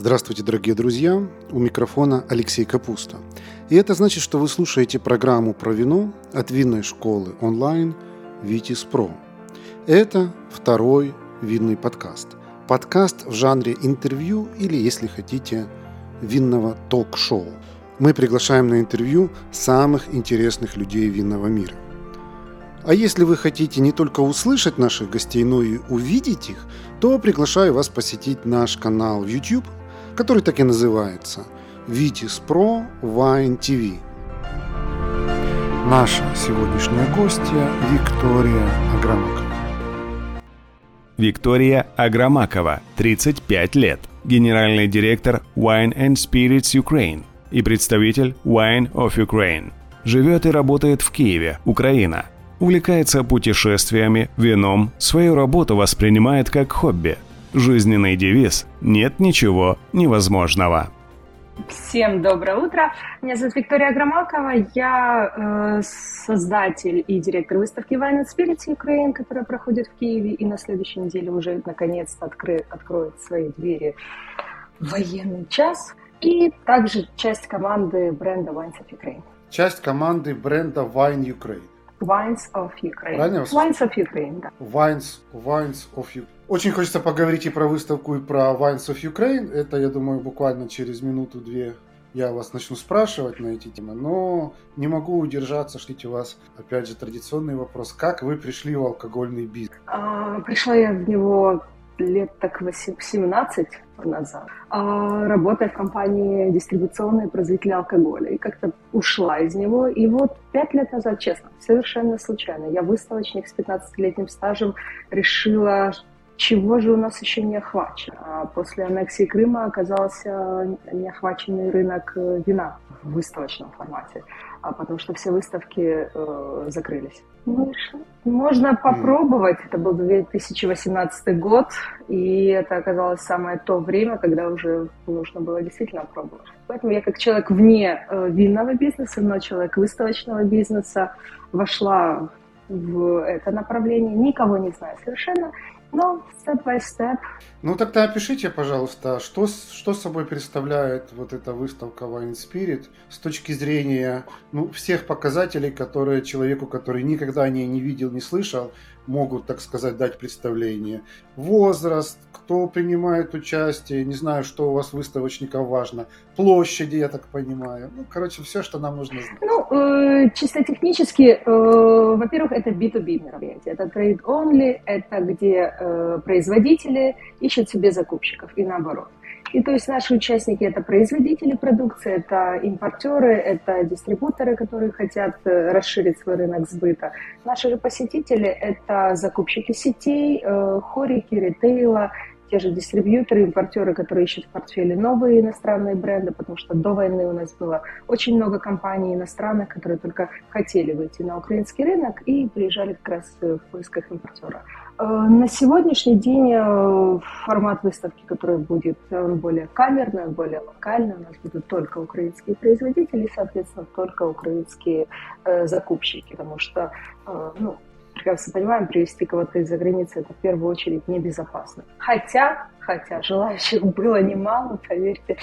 Здравствуйте, дорогие друзья! У микрофона Алексей Капуста. И это значит, что вы слушаете программу про вино от винной школы онлайн «Витис Про». Это второй винный подкаст. Подкаст в жанре интервью или, если хотите, винного ток-шоу. Мы приглашаем на интервью самых интересных людей винного мира. А если вы хотите не только услышать наших гостей, но и увидеть их, то приглашаю вас посетить наш канал YouTube – который так и называется Vitis Pro Wine TV. Наша сегодняшняя гостья Виктория Аграмакова. Виктория Аграмакова, 35 лет, генеральный директор Wine and Spirits Ukraine и представитель Wine of Ukraine. Живет и работает в Киеве, Украина. Увлекается путешествиями, вином, свою работу воспринимает как хобби – Жизненный девиз «Нет ничего невозможного». Всем доброе утро. Меня зовут Виктория Громакова. Я э, создатель и директор выставки Wine and Spirits Ukraine, которая проходит в Киеве и на следующей неделе уже наконец-то откры, откроет свои двери военный час. И также часть команды бренда Wines of Ukraine. Часть команды бренда Wine Ukraine. Wines of Ukraine. Правильно? Wines of Ukraine, да. Wines, Wines of Ukraine. Очень хочется поговорить и про выставку, и про Wines of Ukraine. Это, я думаю, буквально через минуту-две я вас начну спрашивать на эти темы, но не могу удержаться, что у вас, опять же, традиционный вопрос. Как вы пришли в алкогольный бизнес? А, пришла я в него лет так 17 назад, а, работая в компании дистрибуционной производителя алкоголя. И как-то ушла из него. И вот пять лет назад, честно, совершенно случайно, я выставочник с 15-летним стажем решила, чего же у нас еще не охвачено. А после аннексии Крыма оказался неохваченный рынок э, вина в выставочном формате, потому что все выставки э, закрылись. Ну, можно попробовать. Это был 2018 год, и это оказалось самое то время, когда уже нужно было действительно пробовать. Поэтому я как человек вне э, винного бизнеса, но человек выставочного бизнеса, вошла в это направление, никого не знаю совершенно, ну, step by step. Ну, тогда опишите, пожалуйста, что, что собой представляет вот эта выставка Wine Spirit с точки зрения ну, всех показателей, которые человеку, который никогда о ней не видел, не слышал, могут, так сказать, дать представление. Возраст, кто принимает участие, не знаю, что у вас выставочников важно, площади, я так понимаю. Ну, короче, все, что нам нужно знать. Ну, э, чисто технически, э, во-первых, это B2B мероприятие, это trade only, это где э, производители ищут себе закупщиков и наоборот. И то есть наши участники это производители продукции, это импортеры, это дистрибуторы, которые хотят э, расширить свой рынок сбыта. Наши же посетители это закупщики сетей, э, хорики, ритейла, те же дистрибьюторы, импортеры, которые ищут в портфеле новые иностранные бренды, потому что до войны у нас было очень много компаний иностранных, которые только хотели выйти на украинский рынок и приезжали как раз в поисках импортера. Э, на сегодняшний день э, формат выставки, который будет, он более камерный, более локальный. У нас будут только украинские производители соответственно, только украинские э, закупщики, потому что ну, прекрасно понимаем, привезти кого-то из-за границы это в первую очередь небезопасно. Хотя, хотя желающих было немало, поверьте.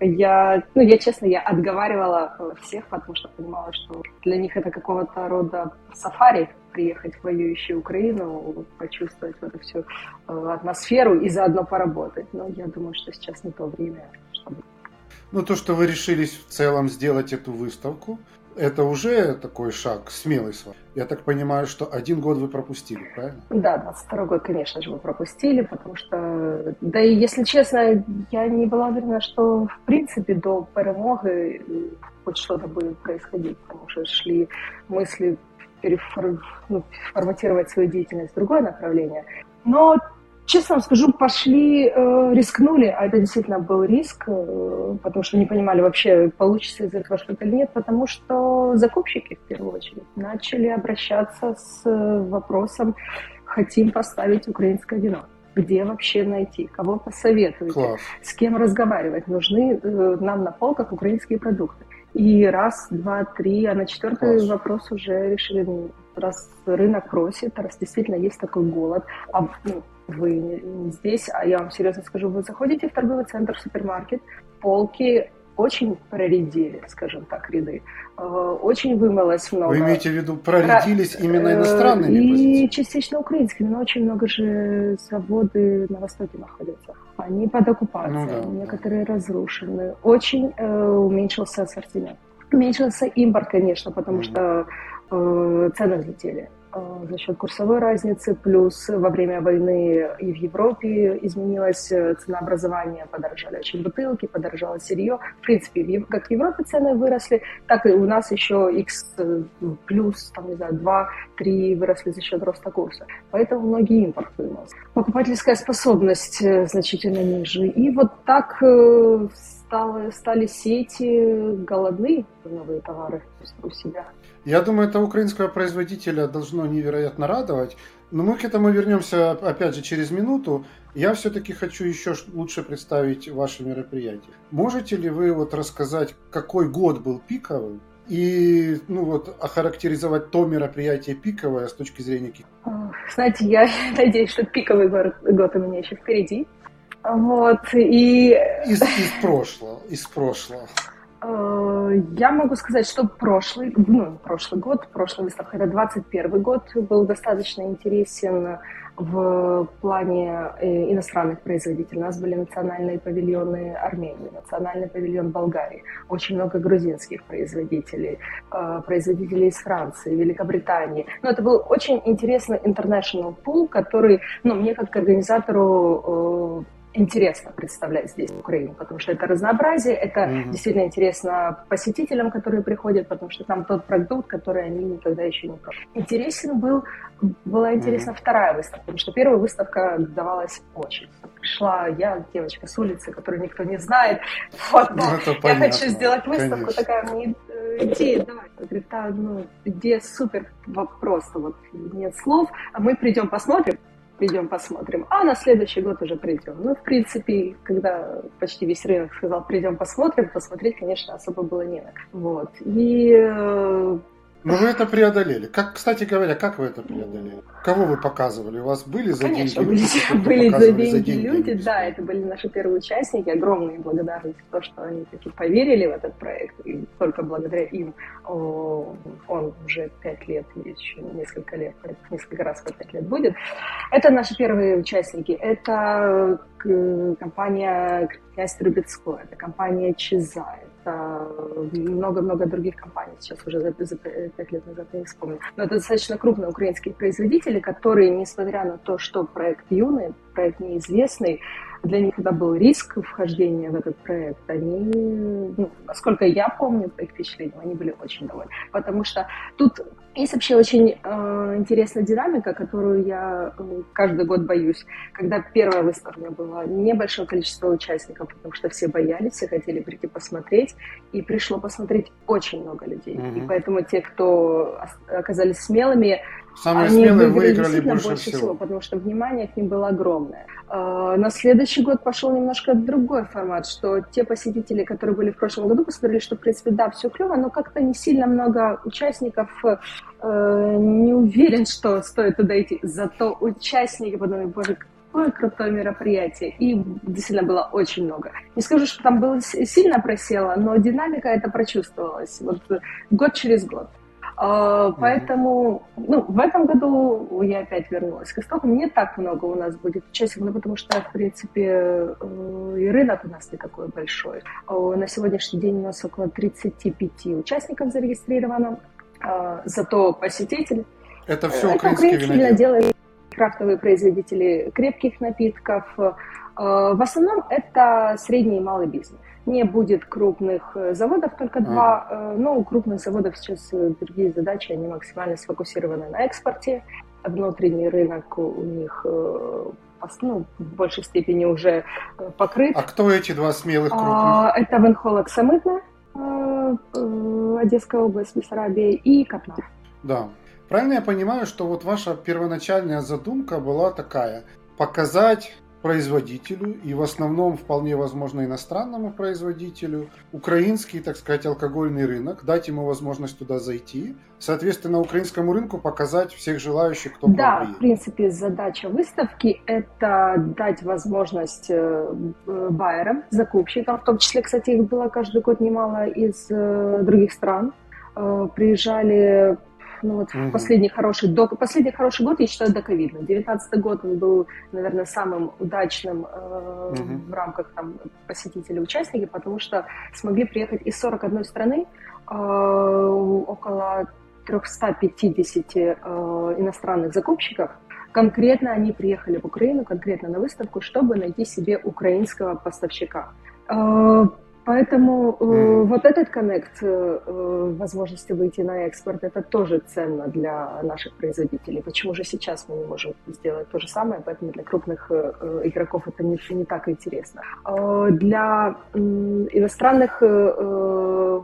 Я, ну, я честно, я отговаривала всех, потому что понимала, что для них это какого-то рода сафари, приехать в воюющую Украину, почувствовать вот эту всю э, атмосферу и заодно поработать. Но я думаю, что сейчас не то время, чтобы... Ну, то, что вы решились в целом сделать эту выставку, это уже такой шаг, смелый с вами. Я так понимаю, что один год вы пропустили, правильно? Да, 22 год, конечно же, мы пропустили, потому что, да и если честно, я не была уверена, что в принципе до перемоги хоть что-то будет происходить, потому что шли мысли переформатировать ну, свою деятельность в другое направление. Но честно вам скажу, пошли, э, рискнули, а это действительно был риск, э, потому что не понимали вообще, получится из этого что-то или нет, потому что закупщики, в первую очередь, начали обращаться с вопросом, хотим поставить украинское вино. Где вообще найти? Кого посоветуете? Класс. С кем разговаривать? Нужны э, нам на полках украинские продукты. И раз, два, три, а на четвертый Класс. вопрос уже решили раз рынок просит, раз действительно есть такой голод, а ну, вы не здесь, а я вам серьезно скажу, вы заходите в торговый центр, в супермаркет, полки очень проредили, скажем так, ряды. Э, очень вымылось много. Вы имеете в виду, проредились Про... именно иностранными И позициями? частично украинскими, но очень много же заводы на Востоке находятся. Они под оккупацией, ну, да, некоторые да. разрушены. Очень э, уменьшился ассортимент. Уменьшился импорт, конечно, потому mm-hmm. что э, цены взлетели. Э, за счет курсовой разницы, плюс во время войны и в Европе изменилось э, ценообразование, подорожали очень бутылки, подорожало сырье. В принципе, как в Европе цены выросли, так и у нас еще X э, плюс, там, не знаю, 2-3 выросли за счет роста курса. Поэтому многие импорт вынос. Покупательская способность значительно ниже. И вот так стало, стали сети голодны новые товары у себя. Я думаю, это украинского производителя должно невероятно радовать. Но мы к этому вернемся, опять же, через минуту. Я все-таки хочу еще лучше представить ваше мероприятие. Можете ли вы вот рассказать, какой год был пиковый? И ну вот охарактеризовать то мероприятие пиковое с точки зрения Знаете, я надеюсь, что пиковый год у меня еще впереди. Вот, и... Из, из прошлого, из прошлого. Э, я могу сказать, что прошлый, ну, прошлый год, прошлая выставка, это 21 год, был достаточно интересен в плане э, иностранных производителей. У нас были национальные павильоны Армении, национальный павильон Болгарии, очень много грузинских производителей, э, производителей из Франции, Великобритании. Но это был очень интересный international pool, который, ну, мне как организатору интересно представлять здесь Украину, потому что это разнообразие, это mm-hmm. действительно интересно посетителям, которые приходят, потому что там тот продукт, который они никогда еще не пробовали. Интересен был, была интересна mm-hmm. вторая выставка, потому что первая выставка давалась очень. Пришла я, девочка с улицы, которую никто не знает, вот, ну, я понятно. хочу сделать выставку, Конечно. такая, мне э, идея, давай. Говорит, да, ну, идея супер, просто вот нет слов, а мы придем посмотрим, придем посмотрим, а на следующий год уже придем. Ну, в принципе, когда почти весь рынок сказал, придем посмотрим, посмотреть, конечно, особо было не на Вот. И э, но вы это преодолели. Как, кстати говоря, как вы это преодолели? Кого вы показывали? У вас были за Конечно, деньги люди? Были за деньги, за деньги люди, да, это были наши первые участники. Огромные благодарности за то, что они таки поверили в этот проект. И только благодаря им он уже пять лет, еще несколько лет, несколько раз по пять лет будет. Это наши первые участники. Это э, компания «Князь Трубецкой», это компания «Чизай», много-много других компаний, сейчас уже за, за 5 лет назад не вспомню. Но это достаточно крупные украинские производители, которые, несмотря на то, что проект юный, проект неизвестный, для них это был риск вхождения в этот проект. Они, ну, насколько я помню по их впечатлениям, они были очень довольны. Потому что тут есть вообще очень э, интересная динамика, которую я э, каждый год боюсь. Когда первая выставка была, небольшое количество участников, потому что все боялись, все хотели прийти посмотреть, и пришло посмотреть очень много людей. Mm-hmm. И поэтому те, кто оказались смелыми, Самые они смелые выиграли больше, больше всего. всего, потому что внимание к ним было огромное. А, на следующий год пошел немножко другой формат, что те посетители, которые были в прошлом году, посмотрели, что, в принципе, да, все клево, но как-то не сильно много участников э, не уверен, что стоит туда идти. Зато участники подумали, боже, какое крутое мероприятие. И действительно было очень много. Не скажу, что там было сильно просело, но динамика это прочувствовалась. Вот год через год. А, поэтому ну, в этом году я опять вернулась к истокам. Не так много у нас будет участников, потому что, в принципе, э, и рынок у нас не такой большой. А, на сегодняшний день у нас около 35 участников зарегистрировано, а, зато посетители. Это все украинские это украинские виноделы, крафтовые производители крепких напитков. В основном это средний и малый бизнес не будет крупных э, заводов, только два. Э, но у крупных заводов сейчас э, другие задачи, они максимально сфокусированы на экспорте. Внутренний рынок у них ну, в большей степени уже покрыт. А кто эти два смелых крупных? А, это Венхолок Самытна, Одесская область, Бессарабия и Катнар. Да. Правильно я понимаю, что вот ваша первоначальная задумка была такая – показать производителю и в основном вполне возможно иностранному производителю. Украинский, так сказать, алкогольный рынок, дать ему возможность туда зайти, соответственно, украинскому рынку показать всех желающих, кто Да, в принципе, задача выставки – это дать возможность э, байерам, закупщикам, в том числе, кстати, их было каждый год немало из э, других стран, э, приезжали ну вот угу. последний хороший, до, последний хороший год, я считаю, до ковидный. 19 год он был, наверное, самым удачным э, угу. в рамках там, посетителей, участники, потому что смогли приехать из 41 страны э, около 350 э, иностранных закупщиков. Конкретно они приехали в Украину, конкретно на выставку, чтобы найти себе украинского поставщика. Э, Поэтому э, вот этот коннект, э, э, возможности выйти на экспорт, это тоже ценно для наших производителей. Почему же сейчас мы не можем сделать то же самое, поэтому для крупных э, э игроков это не, не так интересно. Э, для э, иностранных э,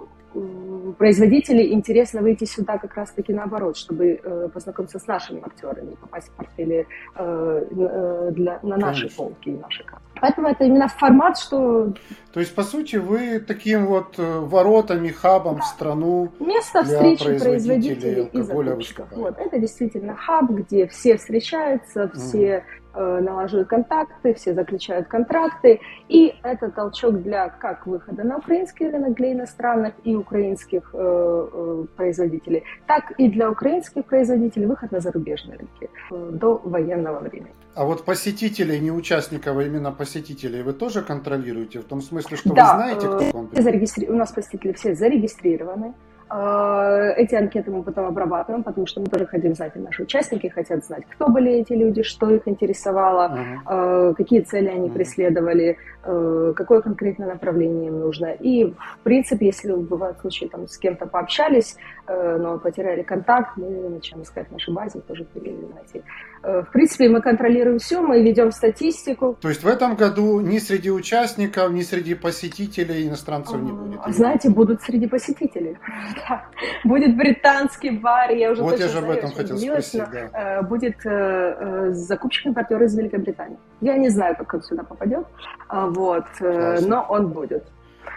производителей интересно выйти сюда как раз-таки наоборот, чтобы э, познакомиться с нашими актерами, попасть в портфели э, э, для, на наши Конечно. полки и наши карты. Поэтому это именно формат, что... То есть, по сути, вы таким вот э, воротами, хабом в страну Место для встречи производителей, производителей и закупщиков. Вот, это действительно хаб, где все встречаются, все налаживают контакты, все заключают контракты, и это толчок для как выхода на украинский рынок для иностранных и украинских э, э, производителей, так и для украинских производителей выход на зарубежные рынки э, до военного времени. А вот посетителей, не участников, а именно посетителей вы тоже контролируете? В том смысле, что да, вы знаете, кто к вам зарегистри... У нас посетители все зарегистрированы. А, эти анкеты мы потом обрабатываем, потому что мы тоже хотим знать, и наши участники хотят знать, кто были эти люди, что их интересовало, uh-huh. какие цели они uh-huh. преследовали, а, какое конкретное направление им нужно. И, в принципе, если бывают случаи, там, с кем-то пообщались, но потеряли контакт, мы начинаем искать в нашей базе, тоже найти. В принципе, мы контролируем все, мы ведем статистику. То есть в этом году ни среди участников, ни среди посетителей иностранцев не будет? Знаете, будут среди посетителей. Да. Будет британский бар, я уже вот я же об этом хотел спросить, да. Э, будет э, э, закупщик-импортер из Великобритании. Я не знаю, как он сюда попадет, а, вот, но он будет.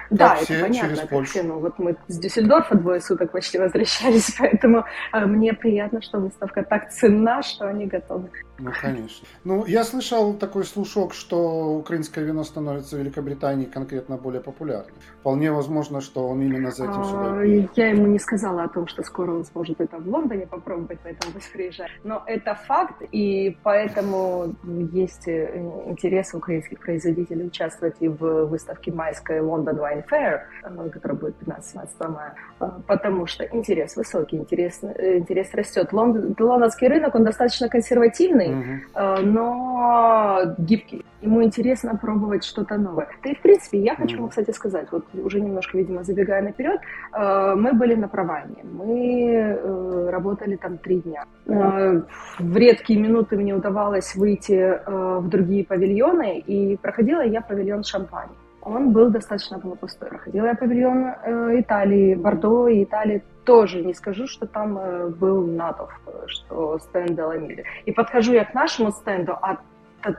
Да, это понятно. Через Польшу. Все, ну, вот мы с Дюссельдорфа двое суток почти возвращались, поэтому мне приятно, что выставка так ценна, что они готовы ну, конечно. Ну, я слышал такой слушок, что украинское вино становится в Великобритании конкретно более популярным. Вполне возможно, что он именно за этим сюда а, Я ему не сказала о том, что скоро он сможет это в Лондоне попробовать, поэтому пусть приезжает. Но это факт, и поэтому есть э, интерес украинских производителей участвовать и в выставке майской London Wine Fair, э, которая будет 15-17 мая, э, потому что интерес высокий, интерес, интерес растет. Лондонский рынок, он достаточно консервативный, сложный, угу. но гибкий. Ему интересно пробовать что-то новое. Да и, в принципе, я хочу вам, кстати, сказать, вот уже немножко, видимо, забегая наперед, э, мы были на Провании, мы э, работали там три дня. В редкие минуты мне удавалось выйти в другие павильоны, и проходила я павильон Шампань он был достаточно пустой. Проходила я павильон э, Италии, Бордо и Италии тоже не скажу, что там э, был натов, что стенд Деламири. И подхожу я к нашему стенду, а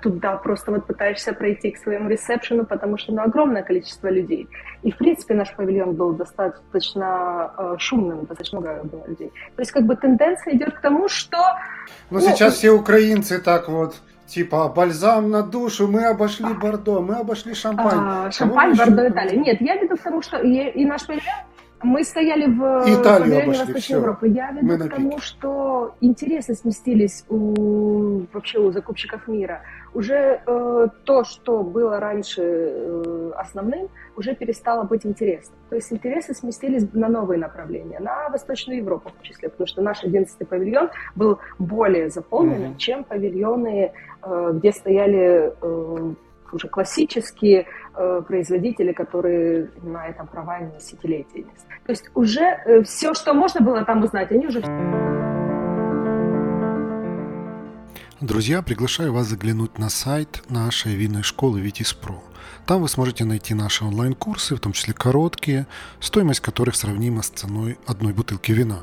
туда просто вот пытаешься пройти к своему ресепшену, потому что ну, огромное количество людей. И, в принципе, наш павильон был достаточно э, шумным, достаточно много было людей. То есть, как бы тенденция идет к тому, что... Ну, ну сейчас все украинцы так вот Типа бальзам на душу, мы обошли Бордо, мы обошли Шампань. А, шампань, Бордо, Италия. Нет, я веду к тому, что и, и наш павильон мы стояли в Италию обошли, Восточной все. Европы. Я веду мы к тому, что интересы сместились у, вообще у закупщиков мира. Уже э, то, что было раньше э, основным, уже перестало быть интересным. То есть интересы сместились на новые направления, на Восточную Европу в числе, потому что наш 11-й павильон был более заполненным, mm-hmm. чем павильоны, э, где стояли э, уже классические производители, которые на этом права десятилетия. То есть уже э, все, что можно было там узнать, они уже... Друзья, приглашаю вас заглянуть на сайт нашей винной школы Витис Про. Там вы сможете найти наши онлайн-курсы, в том числе короткие, стоимость которых сравнима с ценой одной бутылки вина.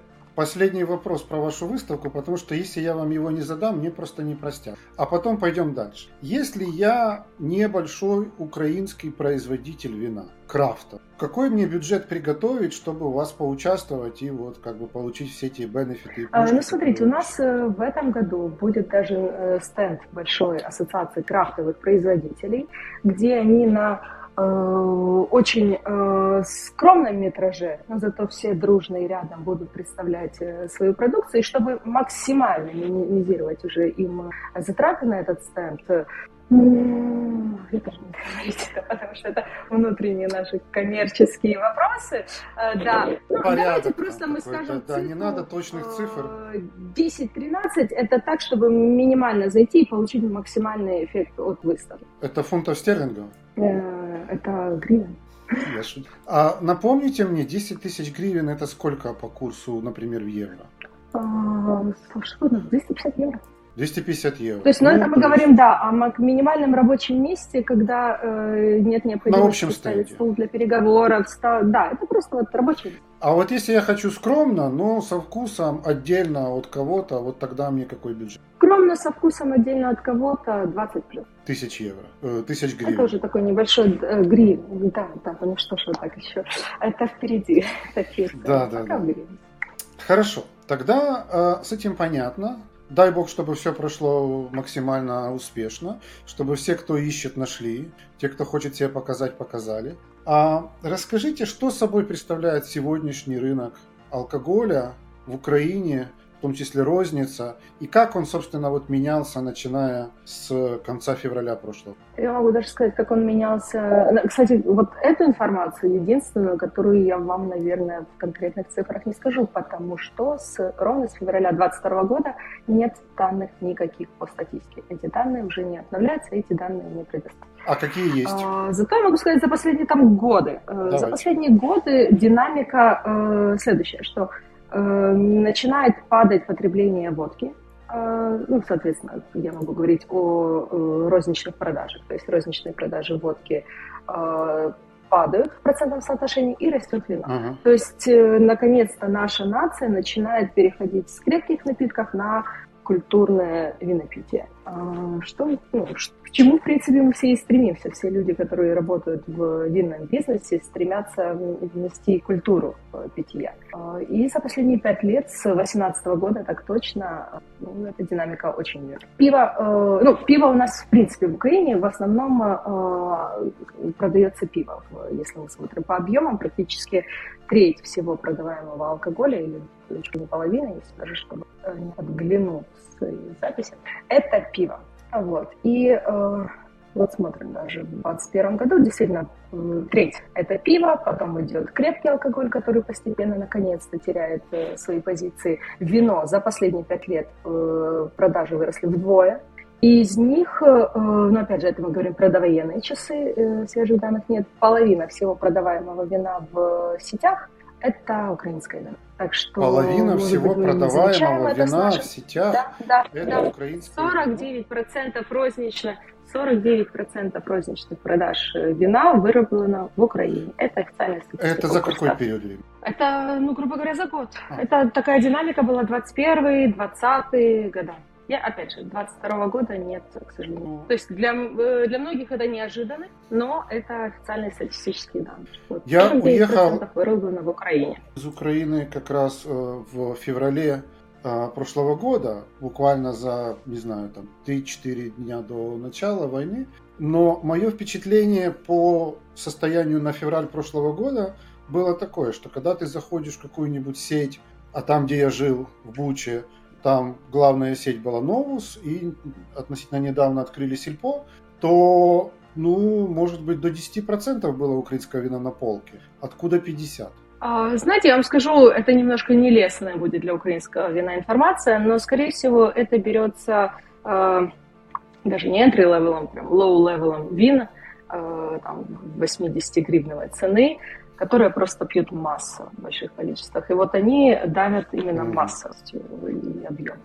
последний вопрос про вашу выставку, потому что если я вам его не задам, мне просто не простят. А потом пойдем дальше. Если я небольшой украинский производитель вина, крафта, какой мне бюджет приготовить, чтобы у вас поучаствовать и вот как бы получить все эти бенефиты? А, ну, смотрите, у нас э, в этом году будет даже э, стенд большой ассоциации крафтовых производителей, где они на очень э, скромном метраже, но зато все дружно и рядом будут представлять э, свою продукцию, и чтобы максимально минимизировать уже им затраты на этот стенд, я тоже не говорить это, потому что это внутренние наши коммерческие вопросы. Да, ну, давайте просто мы скажем Да, не надо точных цифр. 10-13 это так, чтобы минимально зайти и получить максимальный эффект от выставки. Это фунтов стерлингов? Э, это гривен. А напомните мне, 10 тысяч гривен это сколько по курсу, например, в евро? Что 250 евро. 250 евро. То есть, ну, ну это мы говорим, да, о минимальном рабочем месте, когда э, нет необходимости ставить стол для переговоров. Стол... Да, это просто вот рабочий А вот если я хочу скромно, но со вкусом отдельно от кого-то, вот тогда мне какой бюджет? Скромно со вкусом отдельно от кого-то 20 плюс. Тысяч евро, э, тысяч гривен. Это уже такой небольшой э, гривен, да, да, ну что ж, так еще. Это впереди. да, да, да. Хорошо, тогда э, с этим понятно. Дай бог, чтобы все прошло максимально успешно, чтобы все, кто ищет, нашли, те, кто хочет себя показать, показали. А расскажите, что собой представляет сегодняшний рынок алкоголя в Украине в том числе розница, и как он, собственно, вот менялся, начиная с конца февраля прошлого? Я могу даже сказать, как он менялся. Кстати, вот эту информацию, единственную, которую я вам, наверное, в конкретных цифрах не скажу, потому что с, ровно с февраля 2022 года нет данных никаких по статистике. Эти данные уже не обновляются, эти данные не предоставляются. А какие есть? А, зато я могу сказать за последние там годы. Э, Давайте. За последние годы динамика э, следующая, что Э, начинает падать потребление водки. Э, ну, соответственно, я могу говорить о э, розничных продажах. То есть розничные продажи водки падают в процентном соотношении и растет вино. Uh-huh. То есть, наконец-то, наша нация начинает переходить с крепких напитков на культурное винопитие. Что, ну, чему, в принципе, мы все и стремимся. Все люди, которые работают в винном бизнесе, стремятся внести культуру питья. И за последние пять лет, с 2018 года, так точно, ну, эта динамика очень верна. Пиво, э, ну, пиво у нас, в принципе, в Украине в основном э, продается пиво. Если мы смотрим по объемам, практически треть всего продаваемого алкоголя, или чуть не половина, если даже чтобы э, не подглянуть свои записи, это пиво. Вот. И э, вот смотрим даже в 2021 году, действительно, треть – это пиво, потом идет крепкий алкоголь, который постепенно, наконец-то, теряет э, свои позиции. Вино за последние пять лет э, продажи выросли вдвое. И из них, э, ну, опять же, это мы говорим про довоенные часы, э, свежих данных нет, половина всего продаваемого вина в сетях – это украинское вино. Так что, Половина всего быть, продаваемого вина в сетях да, да, это да. украинское 49% рознично, 49% розничных продаж э, вина выработано в Украине. Это официальная статистика. Это за какой период времени? Это, ну, грубо говоря, за год. А. Это такая динамика была 21-20 года. Я, опять же, 22 года нет, к сожалению. То есть для, э, для многих это неожиданно, но это официальные статистические данные. Вот. Я уехал в Украине. Из Украины как раз э, в феврале э, прошлого года, буквально за, не знаю, там 3-4 дня до начала войны. Но мое впечатление по состоянию на февраль прошлого года было такое, что когда ты заходишь в какую-нибудь сеть, а там, где я жил, в Буче, там главная сеть была Новус, и относительно недавно открыли Сельпо, то, ну, может быть, до 10% было украинского вина на полке. Откуда 50%? А, знаете, я вам скажу, это немножко нелестная будет для украинского вина информация, но, скорее всего, это берется э, даже не entry-level, прям low-level вин, э, там, 80-гривневой цены, которые просто пьют массу в больших количествах. И вот они давят именно массовостью и объем.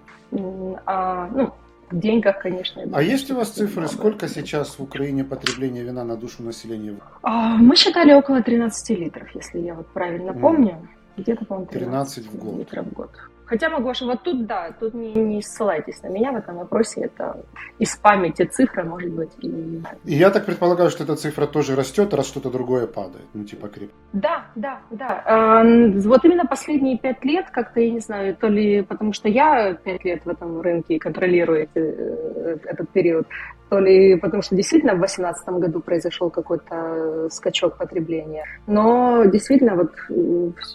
А, ну, в деньгах, конечно. А есть у вас цифры, сколько сейчас в Украине потребление вина на душу населения? А, мы считали около 13 литров, если я вот правильно помню. Mm. Где-то, по-моему, 13, 13 в год. литров в год. Хотя могу ошибаться. Вот тут да, тут не, не ссылайтесь на меня в этом вопросе. Это из памяти цифра, может быть. И... я так предполагаю, что эта цифра тоже растет, раз что-то другое падает. Ну, типа крип. Да, да, да. Э, вот именно последние пять лет, как-то, я не знаю, то ли потому что я пять лет в этом рынке контролирую эти, э, этот период, то ли потому что действительно в 2018 году произошел какой-то скачок потребления. Но действительно вот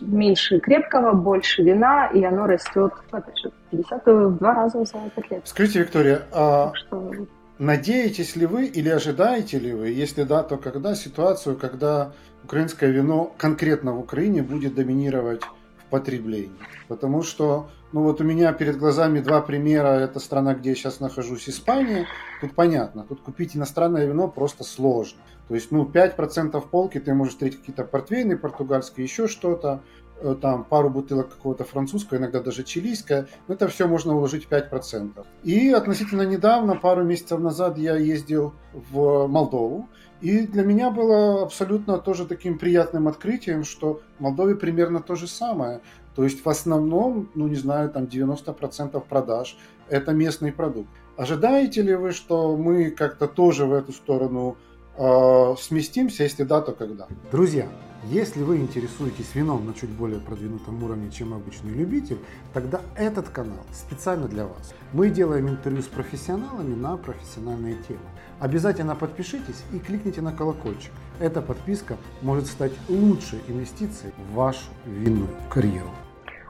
меньше крепкого, больше вина, и оно растет, опять же, 50 в два раза за 5 лет. Скажите, Виктория, а что... надеетесь ли вы или ожидаете ли вы, если да, то когда ситуацию, когда украинское вино конкретно в Украине будет доминировать в потреблении? Потому что ну вот у меня перед глазами два примера. Это страна, где я сейчас нахожусь, Испания. Тут понятно, тут купить иностранное вино просто сложно. То есть, ну, 5% полки ты можешь встретить какие-то портвейны португальские, еще что-то, э, там пару бутылок какого-то французского, иногда даже чилийское. Это все можно уложить в 5%. И относительно недавно, пару месяцев назад, я ездил в Молдову. И для меня было абсолютно тоже таким приятным открытием, что в Молдове примерно то же самое. То есть в основном, ну не знаю, там 90% продаж – это местный продукт. Ожидаете ли вы, что мы как-то тоже в эту сторону э, сместимся, если да, то когда? Друзья, если вы интересуетесь вином на чуть более продвинутом уровне, чем обычный любитель, тогда этот канал специально для вас. Мы делаем интервью с профессионалами на профессиональные темы. Обязательно подпишитесь и кликните на колокольчик. Эта подписка может стать лучшей инвестицией в вашу винную карьеру.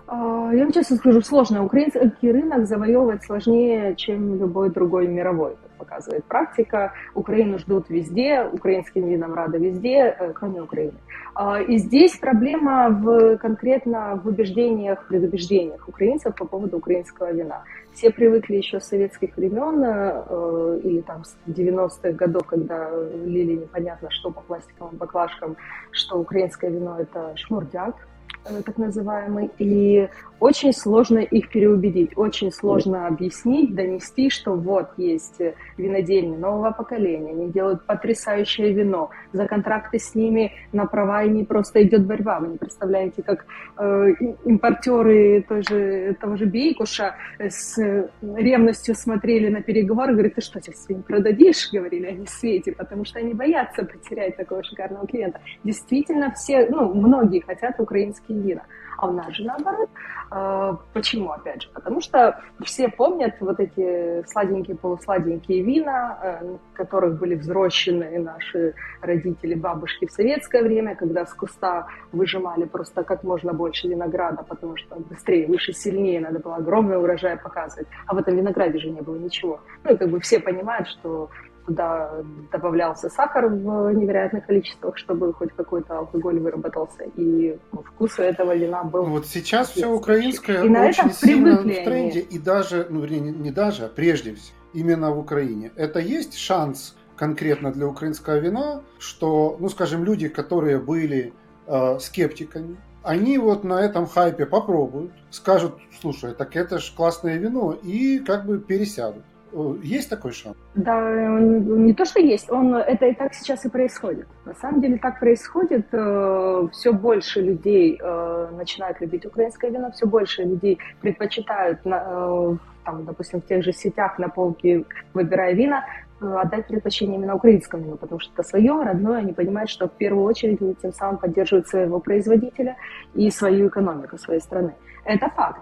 А, я вам честно скажу, сложно. Украинский рынок завоевывать сложнее, чем любой другой мировой, показывает практика. Украину ждут везде, украинским винам рады везде, э, кроме Украины. А, и здесь проблема в, конкретно в убеждениях, предубеждениях украинцев по поводу украинского вина. Все привыкли еще с советских времен э, или там с 90-х годов, когда лили непонятно что по пластиковым баклажкам, что украинское вино это шмурдяк, так называемый, и очень сложно их переубедить, очень сложно объяснить, донести, что вот есть винодельни нового поколения, они делают потрясающее вино, за контракты с ними на права и не просто идет борьба. Вы не представляете, как э, импортеры той же, того же Бейкуша с ревностью смотрели на переговоры, говорят, ты что, сейчас им продадишь, говорили они Свете, потому что они боятся потерять такого шикарного клиента. Действительно, все, ну, многие хотят украинские вина. А у нас же наоборот. А, почему, опять же? Потому что все помнят вот эти сладенькие, полусладенькие вина, э, которых были взрощены наши родители, бабушки в советское время, когда с куста выжимали просто как можно больше винограда, потому что быстрее, выше, сильнее, надо было огромный урожай показывать. А в этом винограде же не было ничего. Ну и как бы все понимают, что туда добавлялся сахар в невероятных количествах, чтобы хоть какой-то алкоголь выработался, и вкус этого вина был. Вот сейчас все украинское и на очень сильно в тренде, они. и даже, ну, вернее, не, не даже, а прежде всего, именно в Украине. Это есть шанс конкретно для украинского вина, что, ну, скажем, люди, которые были э, скептиками, они вот на этом хайпе попробуют, скажут, слушай, так это же классное вино, и как бы пересядут. Э, есть такой шанс? Да, не то, что есть, он, это и так сейчас и происходит. На самом деле так происходит. Э, все больше людей э, начинают любить украинское вино, все больше людей предпочитают, там, допустим, в тех же сетях на полке, выбирая вина, отдать предпочтение именно украинскому вину, потому что это свое, родное, они понимают, что в первую очередь они тем самым поддерживают своего производителя и свою экономику своей страны. Это факт.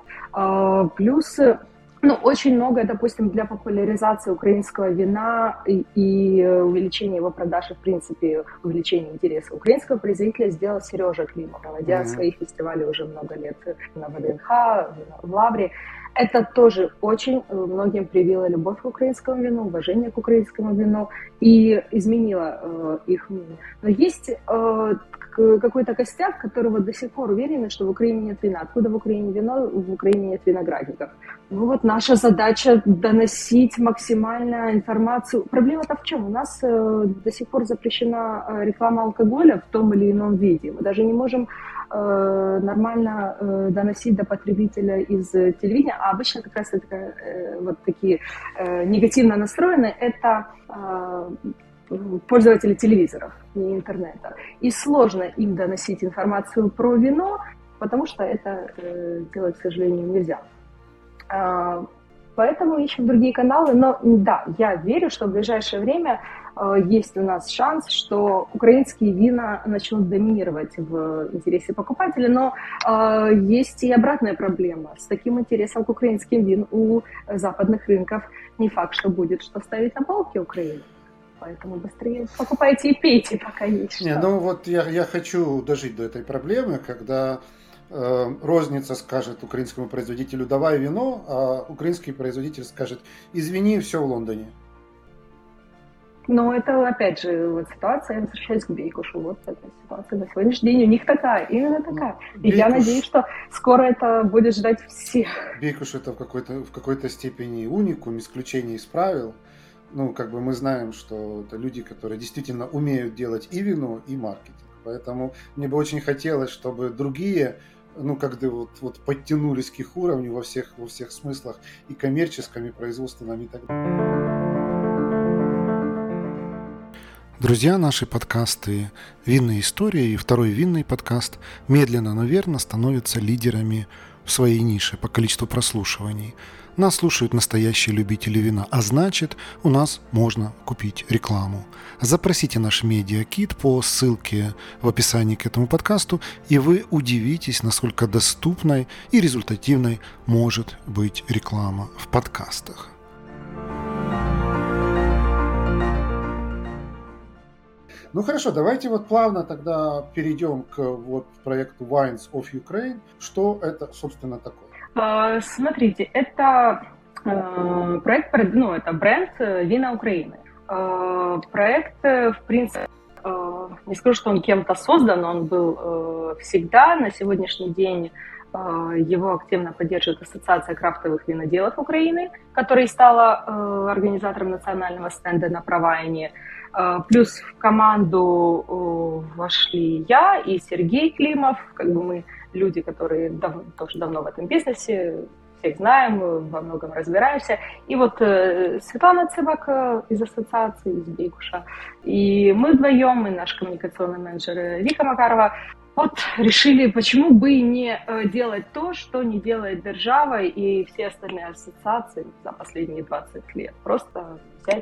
Плюс ну, очень много, допустим, для популяризации украинского вина и, и увеличения его продаж, и, в принципе, увеличения интереса украинского производителя сделал Сережа Климов, проводя mm-hmm. свои фестивали уже много лет на ВДНХ, в Лавре. Это тоже очень э, многим привило любовь к украинскому вину, уважение к украинскому вину и изменило э, их мнение. Но есть э, какой-то костяк, которого до сих пор уверены, что в Украине нет вина. Откуда в Украине вино? В Украине нет виноградников. Ну вот наша задача доносить максимально информацию. Проблема-то в чем? У нас э, до сих пор запрещена э, реклама алкоголя в том или ином виде. Мы даже не можем э, нормально доносить до потребителя из телевидения, а обычно как раз это вот такие негативно настроенные, это пользователи телевизоров, не интернета. И сложно им доносить информацию про вино, потому что это э, делать, к сожалению, нельзя. А, поэтому ищем другие каналы. Но да, я верю, что в ближайшее время э, есть у нас шанс, что украинские вина начнут доминировать в интересе покупателя. Но э, есть и обратная проблема. С таким интересом к украинским вин у западных рынков не факт, что будет что ставить на полки Украины. Поэтому быстрее покупайте и пейте, пока есть. Не, ну вот я, я хочу дожить до этой проблемы, когда э, розница скажет украинскому производителю давай вино, а украинский производитель скажет извини, все в Лондоне. Но это, опять же, вот ситуация, я возвращаюсь к Бейкушу, вот эта ситуация на сегодняшний день у них такая, именно такая. Ну, и я надеюсь, что скоро это будет ждать всех. Бейкуш это в какой-то, в какой-то степени уникум, исключение из правил ну, как бы мы знаем, что это люди, которые действительно умеют делать и вино, и маркетинг. Поэтому мне бы очень хотелось, чтобы другие ну, когда вот, вот подтянулись к их уровню во всех, во всех смыслах, и коммерческом, и производственном, и так далее. Друзья, наши подкасты «Винная история» и второй винный подкаст медленно, но верно становятся лидерами в своей нише по количеству прослушиваний – нас слушают настоящие любители вина, а значит, у нас можно купить рекламу. Запросите наш медиакит по ссылке в описании к этому подкасту, и вы удивитесь, насколько доступной и результативной может быть реклама в подкастах. Ну хорошо, давайте вот плавно тогда перейдем к вот проекту Wines of Ukraine. Что это, собственно, такое? А, смотрите, это э, проект, ну, это бренд э, «Вина Украины». А, проект, э, в принципе, не скажу, что он кем-то создан, он был всегда. На сегодняшний день его активно поддерживает Ассоциация крафтовых виноделов Украины, которая стала организатором национального стенда на Провайне. Плюс в команду вошли я и Сергей Климов, как бы мы люди, которые дав- тоже давно в этом бизнесе, всех знаем, во многом разбираемся. И вот э, Светлана Цыбак э, из ассоциации, из Бейкуша, и мы вдвоем, и наш коммуникационный менеджер Вика Макарова, вот решили, почему бы не э, делать то, что не делает держава и все остальные ассоциации за последние 20 лет. Просто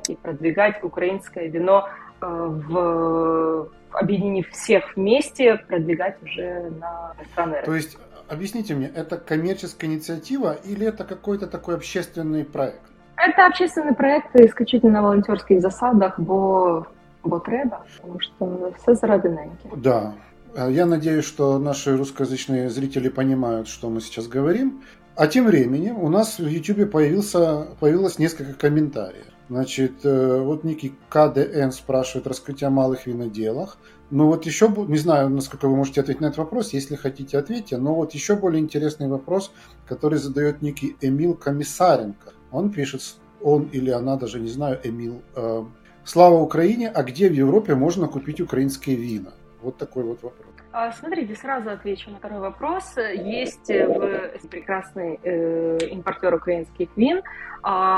и продвигать украинское вино э, в объединив всех вместе, продвигать уже на страны. То есть, объясните мне, это коммерческая инициатива или это какой-то такой общественный проект? Это общественный проект исключительно на волонтерских засадах, бо, бо треба, потому что все заради неньки. Да, я надеюсь, что наши русскоязычные зрители понимают, что мы сейчас говорим. А тем временем у нас в YouTube появился, появилось несколько комментариев. Значит, э, вот некий КДН спрашивает раскрытие о малых виноделах. Ну вот еще, не знаю, насколько вы можете ответить на этот вопрос, если хотите, ответьте. Но вот еще более интересный вопрос, который задает некий Эмил Комиссаренко. Он пишет, он или она, даже не знаю, Эмил. Э, Слава Украине, а где в Европе можно купить украинские вина? Вот такой вот вопрос. А, смотрите, сразу отвечу на второй вопрос. Есть в прекрасный э, импортер украинских вин. Э,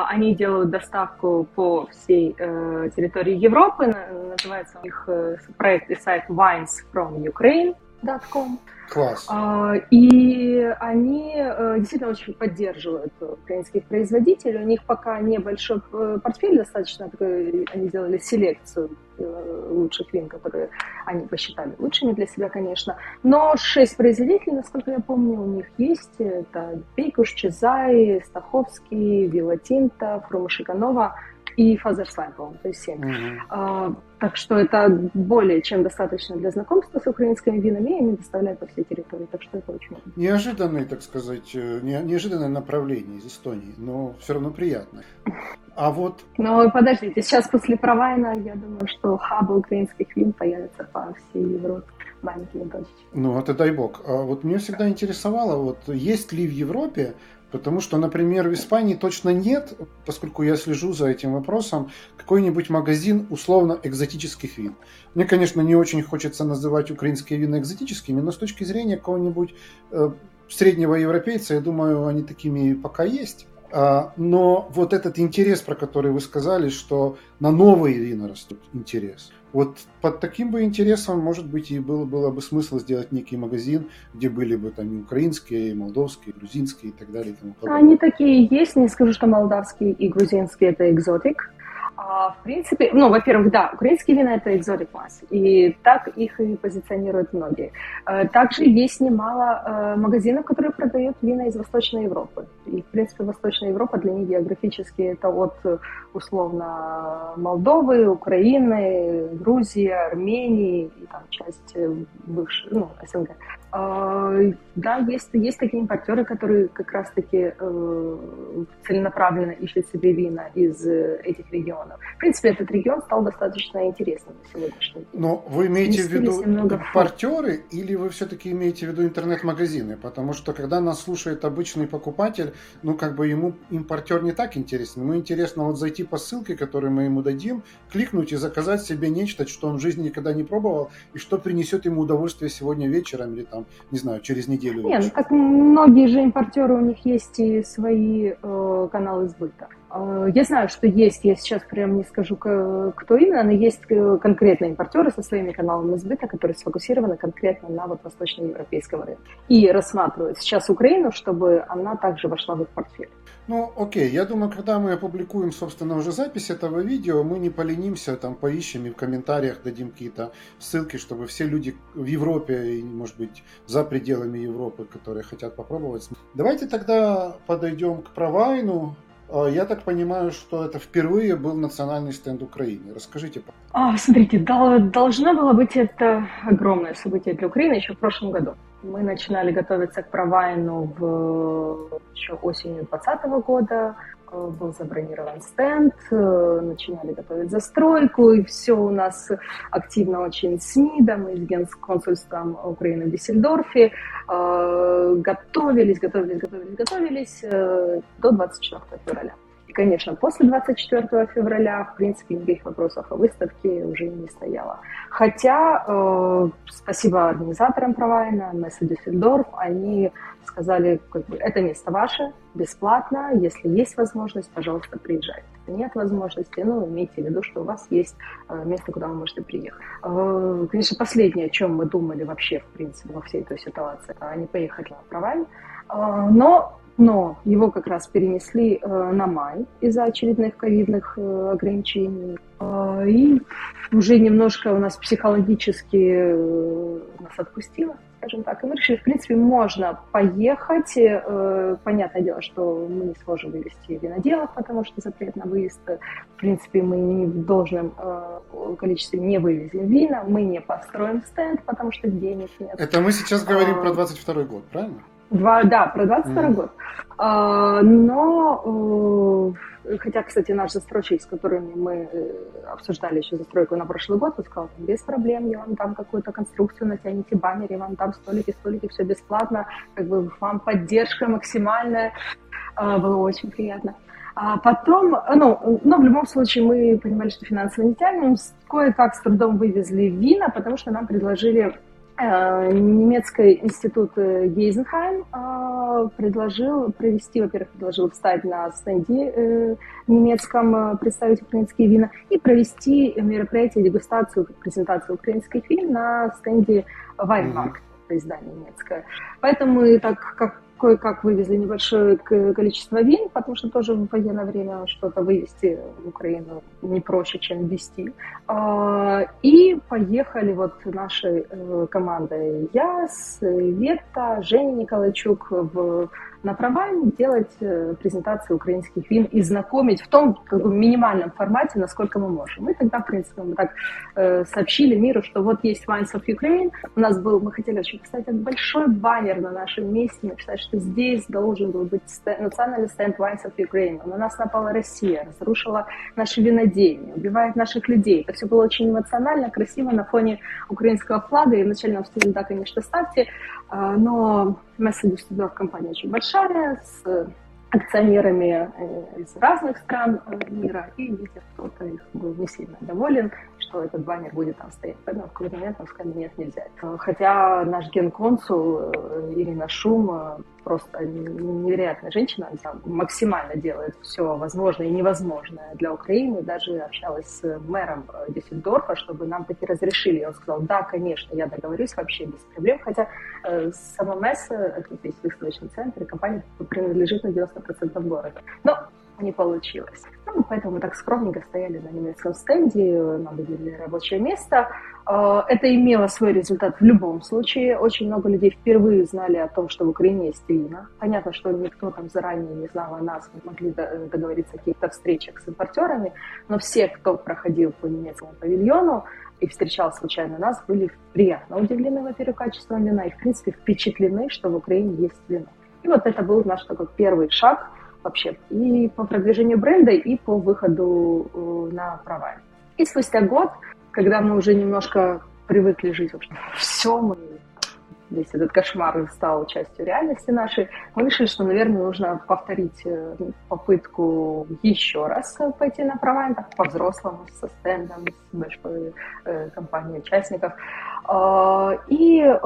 они делают доставку по всей э, территории Европы. Называется у них э, проект и сайт Wines from Ukraine. .com. Класс. А, и они э, действительно очень поддерживают украинских производителей. У них пока небольшой э, портфель достаточно такой, они сделали селекцию э, лучших вин, которые они посчитали лучшими для себя, конечно. Но шесть производителей, насколько я помню, у них есть. Это Бейкуш, Чизай, Стаховский, Вилла Тинта, Фрумушика-Нова и Father's Wine, по-моему, то есть 7. Mm-hmm. Так что это более чем достаточно для знакомства с украинскими винами, и они доставляют по всей территории, так что это очень. Неожиданное, так сказать, э, неожиданное направление из Эстонии, но все равно приятно. А вот... Но подождите, сейчас после Провайна, я думаю, что хабы украинских вин появятся по всей Европе маленькими точечками. Ну, это дай бог. А вот меня всегда интересовало, вот есть ли в Европе Потому что, например, в Испании точно нет, поскольку я слежу за этим вопросом, какой-нибудь магазин условно экзотических вин. Мне, конечно, не очень хочется называть украинские вина экзотическими, но с точки зрения какого-нибудь э, среднего европейца, я думаю, они такими пока есть. А, но вот этот интерес, про который вы сказали, что на новые вина растут интерес. Вот под таким бы интересом, может быть, и было, было бы смысл сделать некий магазин, где были бы там и украинские, и молдовские, и грузинские и так далее. И тому Они такие есть, не скажу, что молдавские и грузинские это экзотик. А, в принципе, ну, во-первых, да, украинские вина это экзотик класс, и так их и позиционируют многие. Э, также есть немало э, магазинов, которые продают вина из Восточной Европы. И, в принципе, Восточная Европа для них географически это от, условно, Молдовы, Украины, Грузии, Армении и там часть э, бывшей, ну, СНГ. Да, есть, есть такие импортеры, которые как раз-таки целенаправленно ищут себе вина из этих регионов. В принципе, этот регион стал достаточно интересным на сегодняшний день. Но вы имеете в виду импортеры или вы все-таки имеете в виду интернет-магазины? Потому что когда нас слушает обычный покупатель, ну как бы ему импортер не так интересен. Ему интересно вот зайти по ссылке, которую мы ему дадим, кликнуть и заказать себе нечто, что он в жизни никогда не пробовал, и что принесет ему удовольствие сегодня вечером или там там, не знаю, через неделю. Нет, ну, так многие же импортеры, у них есть и свои э, каналы сбыта. Э, я знаю, что есть, я сейчас прям не скажу, кто именно, но есть э, конкретные импортеры со своими каналами сбыта, которые сфокусированы конкретно на вот восточноевропейском рынке. И рассматривают сейчас Украину, чтобы она также вошла в их портфель. Ну, окей, я думаю, когда мы опубликуем, собственно, уже запись этого видео, мы не поленимся, там, поищем и в комментариях дадим какие-то ссылки, чтобы все люди в Европе и, может быть, за пределами Европы, которые хотят попробовать. Давайте тогда подойдем к Провайну. А, я так понимаю, что это впервые был национальный стенд Украины. Расскажите. А, смотрите, должно было быть это огромное событие для Украины еще в прошлом году. Мы начинали готовиться к провайну в еще осенью 2020 года. Э, был забронирован стенд, э, начинали готовить застройку, и все у нас активно очень с МИДом и с Генконсульством Украины в Диссельдорфе. Э, готовились, готовились, готовились, готовились до 24 февраля. И, конечно, после 24 февраля, в принципе, никаких вопросов о выставке уже не стояло. Хотя, э, спасибо организаторам Провайна, Месса Дюссельдорф, они сказали, как бы, это место ваше, бесплатно, если есть возможность, пожалуйста, приезжайте. Нет возможности, ну, имейте в виду, что у вас есть э, место, куда вы можете приехать. Э, конечно, последнее, о чем мы думали вообще, в принципе, во всей этой ситуации, а не поехать на Провайн. Э, но но его как раз перенесли э, на май из-за очередных ковидных э, ограничений. Э, и уже немножко у нас психологически нас отпустило, скажем так. И мы решили, в принципе, можно поехать. Понятное дело, что мы не сможем вывести виноделов, потому что запрет на выезд. В принципе, мы не в должном количестве не вывезем вина, мы не построим стенд, потому что денег нет. Это мы сейчас говорим а, про 22 год, правильно? Два, да, про 22 mm. год. А, но, э, хотя, кстати, наш застройщик, с которыми мы э, обсуждали еще застройку на прошлый год, он сказал, без проблем, я вам там какую-то конструкцию натяните, баннер, я вам там столики, столики, все бесплатно, как бы вам поддержка максимальная. А, было очень приятно. А потом, ну, но в любом случае мы понимали, что финансово не тянем, кое-как с трудом вывезли вина, потому что нам предложили немецкий институт э, Гейзенхайм э, предложил провести, во-первых, предложил встать на стенде немецком, представить украинские вина и провести мероприятие, дегустацию, презентацию украинских вин на стенде Вайнмаркт, издание немецкое. Поэтому мы так как кое-как вывезли небольшое количество вин, потому что тоже в военное время что-то вывести в Украину не проще, чем ввести. А, и поехали вот нашей э, командой я, Света, Женя Николайчук в на Провайне делать э, презентации украинских вин и знакомить в том как бы, минимальном формате, насколько мы можем. И тогда, в принципе, мы так э, сообщили миру, что вот есть Wines of Ukraine. У нас был, мы хотели очень, кстати, большой баннер на нашем месте, написать, что здесь должен был быть стенд, национальный стенд Wines of Ukraine. На нас напала Россия, разрушила наши винодельни, убивает наших людей. Это все было очень эмоционально, красиво на фоне украинского флага. И вначале нам сказали, да, конечно, ставьте. А, но Месса Дюссельдорф компания очень большая, с акционерами э, из разных стран э, мира, и видят, кто-то их был не сильно доволен, что этот баннер будет там стоять. Поэтому в какой-то момент нам сказали, нет, нельзя. Хотя наш генконсул э, Ирина Шум просто невероятная женщина, она максимально делает все возможное и невозможное для Украины. Даже общалась с мэром э, Дюссельдорфа, чтобы нам таки разрешили. И он сказал, да, конечно, я договорюсь вообще без проблем. Хотя э, сама МЭС, это весь выставочный центр, и компания принадлежит на 90% города. Но не получилось. Ну, поэтому мы так скромненько стояли на немецком стенде, нам выделили рабочее место. А, это имело свой результат в любом случае. Очень много людей впервые знали о том, что в Украине есть вина. Понятно, что никто там заранее не знал о нас, мы могли договориться о каких-то встречах с импортерами, но все, кто проходил по немецкому павильону, и встречал случайно нас, были приятно удивлены, во-первых, качеством вина и, в принципе, впечатлены, что в Украине есть вино. И вот это был наш такой первый шаг – вообще и по продвижению бренда, и по выходу э, на права. И спустя год, когда мы уже немножко привыкли жить вообще все, мы весь этот кошмар стал частью реальности нашей, мы решили, что, наверное, нужно повторить э, попытку еще раз пойти на права, так по-взрослому, со стендом, с большой э, компанией участников. Э, и э,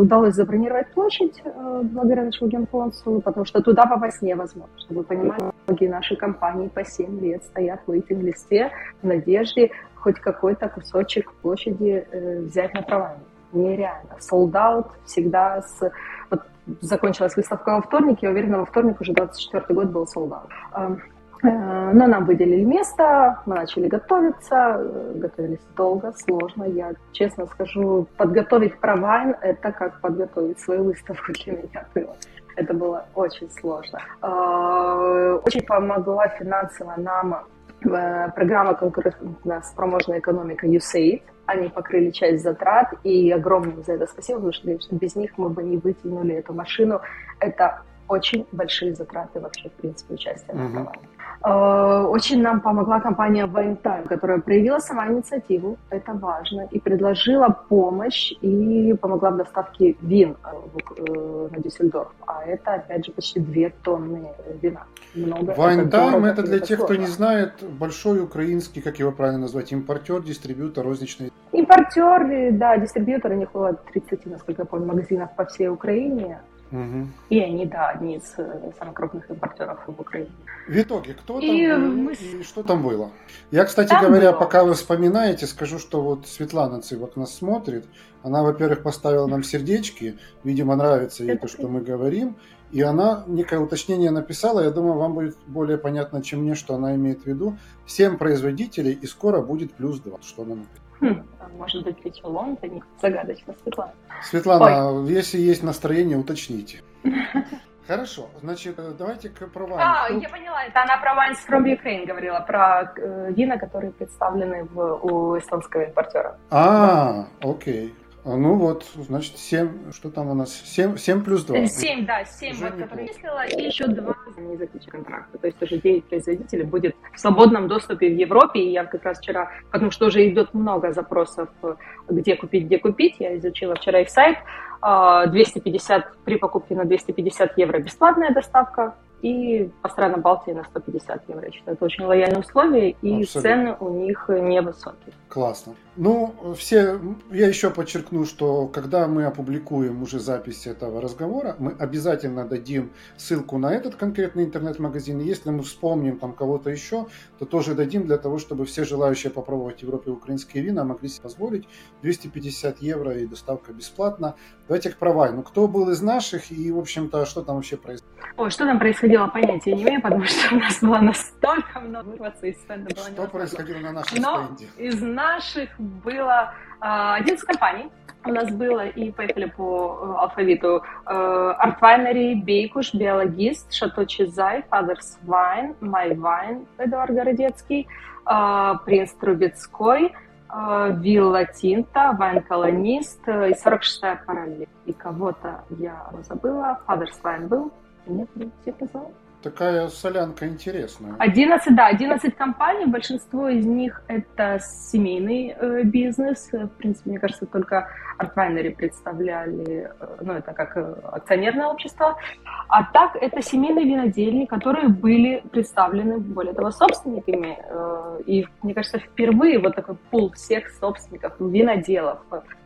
удалось забронировать площадь э, благодаря нашему генконсулу, потому что туда попасть невозможно. Чтобы вы понимали, многие наши компании по 7 лет стоят в вейтинг-листе в надежде хоть какой-то кусочек площади э, взять на права нереально. Sold out всегда с... Вот закончилась выставка во вторник, я уверена, во вторник уже 24 год был sold out. Э, но нам выделили место, мы начали готовиться, э, готовились долго, сложно. Я честно скажу, подготовить провайн – это как подготовить свою выставку для меня было. Это было очень сложно. Э, очень помогла финансово нам программа конкурентно-спроможная экономика USAID – они покрыли часть затрат, и огромное за это спасибо, потому что, без них мы бы не вытянули эту машину. Это очень большие затраты вообще, в принципе, участия uh-huh. на команде. Э, очень нам помогла компания Valentine, которая проявила сама инициативу, это важно, и предложила помощь и помогла в доставке вин э, э, на Дюссельдорф. А это, опять же, почти две тонны вина. Много. Вайнтайм это, для тех, кто не знает, большой украинский, как его правильно назвать, импортер, дистрибьютор, розничный. Импортер, да, дистрибьютор, у них около 30, насколько я помню, магазинов по всей Украине. Угу. И они, да, одни из э, самых крупных импортеров в Украине. В итоге, кто и там был мы... и что там было? Я, кстати там говоря, было. пока вы вспоминаете, скажу, что вот Светлана Цивок нас смотрит. Она, во-первых, поставила нам сердечки, видимо, нравится ей то, что мы говорим. И она некое уточнение написала, я думаю, вам будет более понятно, чем мне, что она имеет в виду. Всем производителей и скоро будет плюс 2, что она написала. Хм, может быть, ведь в Лондоне. Загадочно, Светлана. Светлана, Ой. если есть настроение, уточните. Хорошо, значит, давайте к Прованс. А, я поняла, это она про Wines from Ukraine говорила, про э, вина, которые представлены в, у эстонского импортера. А, окей. А, ну вот, значит, 7, что там у нас? 7, 7 плюс 2. 7, да, 7, уже вот, которые числила, и еще 2 не заключили контракта. То есть уже 9 производителей будет в свободном доступе в Европе. И я как раз вчера, потому что уже идет много запросов, где купить, где купить, я изучила вчера их сайт. 250, а, при покупке на 250 евро бесплатная доставка, и по странам Балтии на 150 евро. Я считаю, это очень лояльные условия, и Абсолютно. цены у них невысокие. Классно. Ну, все, я еще подчеркну, что когда мы опубликуем уже запись этого разговора, мы обязательно дадим ссылку на этот конкретный интернет-магазин. Если мы вспомним там кого-то еще, то тоже дадим для того, чтобы все желающие попробовать в Европе украинские вина могли себе позволить. 250 евро и доставка бесплатна. Давайте к провай. Ну, кто был из наших и, в общем-то, что там вообще происходило? Ой, что там происходило? понятия не имею, потому что у нас было настолько много вырваться из стенда. Что происходило на нашем Но стенде? из наших было э, 11 компаний, у нас было и поехали по э, алфавиту Артвайнери, Бейкуш, Биологист, Шато Чизай, Фадерс Вайн, Май Вайн, Эдуард Городецкий, э, Принц Трубецкой, э, Вилла Тинта, Вайн Колонист и 46-я параллель. И кого-то я забыла. Фадерс Вайн был? Нет, не все назвала. Такая солянка интересная. 11, да, 11 компаний, большинство из них это семейный э, бизнес. В принципе, мне кажется, только Artwinery представляли, э, ну, это как э, акционерное общество. А так, это семейные винодельни, которые были представлены, более того, собственниками. Э, и, мне кажется, впервые вот такой пул всех собственников, виноделов,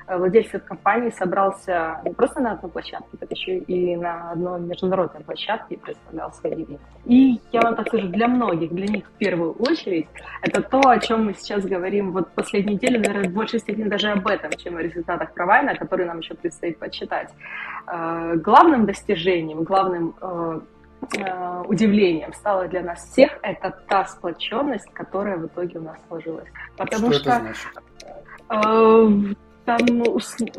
Э, владельцев компании собрался не просто на одной площадке, так еще и на одной международной площадке и представлял свои вины. И я вам так скажу, для многих, для них в первую очередь, это то, о чем мы сейчас говорим вот последнюю неделю, наверное, в большей степени даже об этом, чем о результатах провайна, которые нам еще предстоит почитать. Э, главным достижением, главным э, удивлением стало для нас всех это та сплоченность, которая в итоге у нас сложилась. Потому что, что это значит? Там,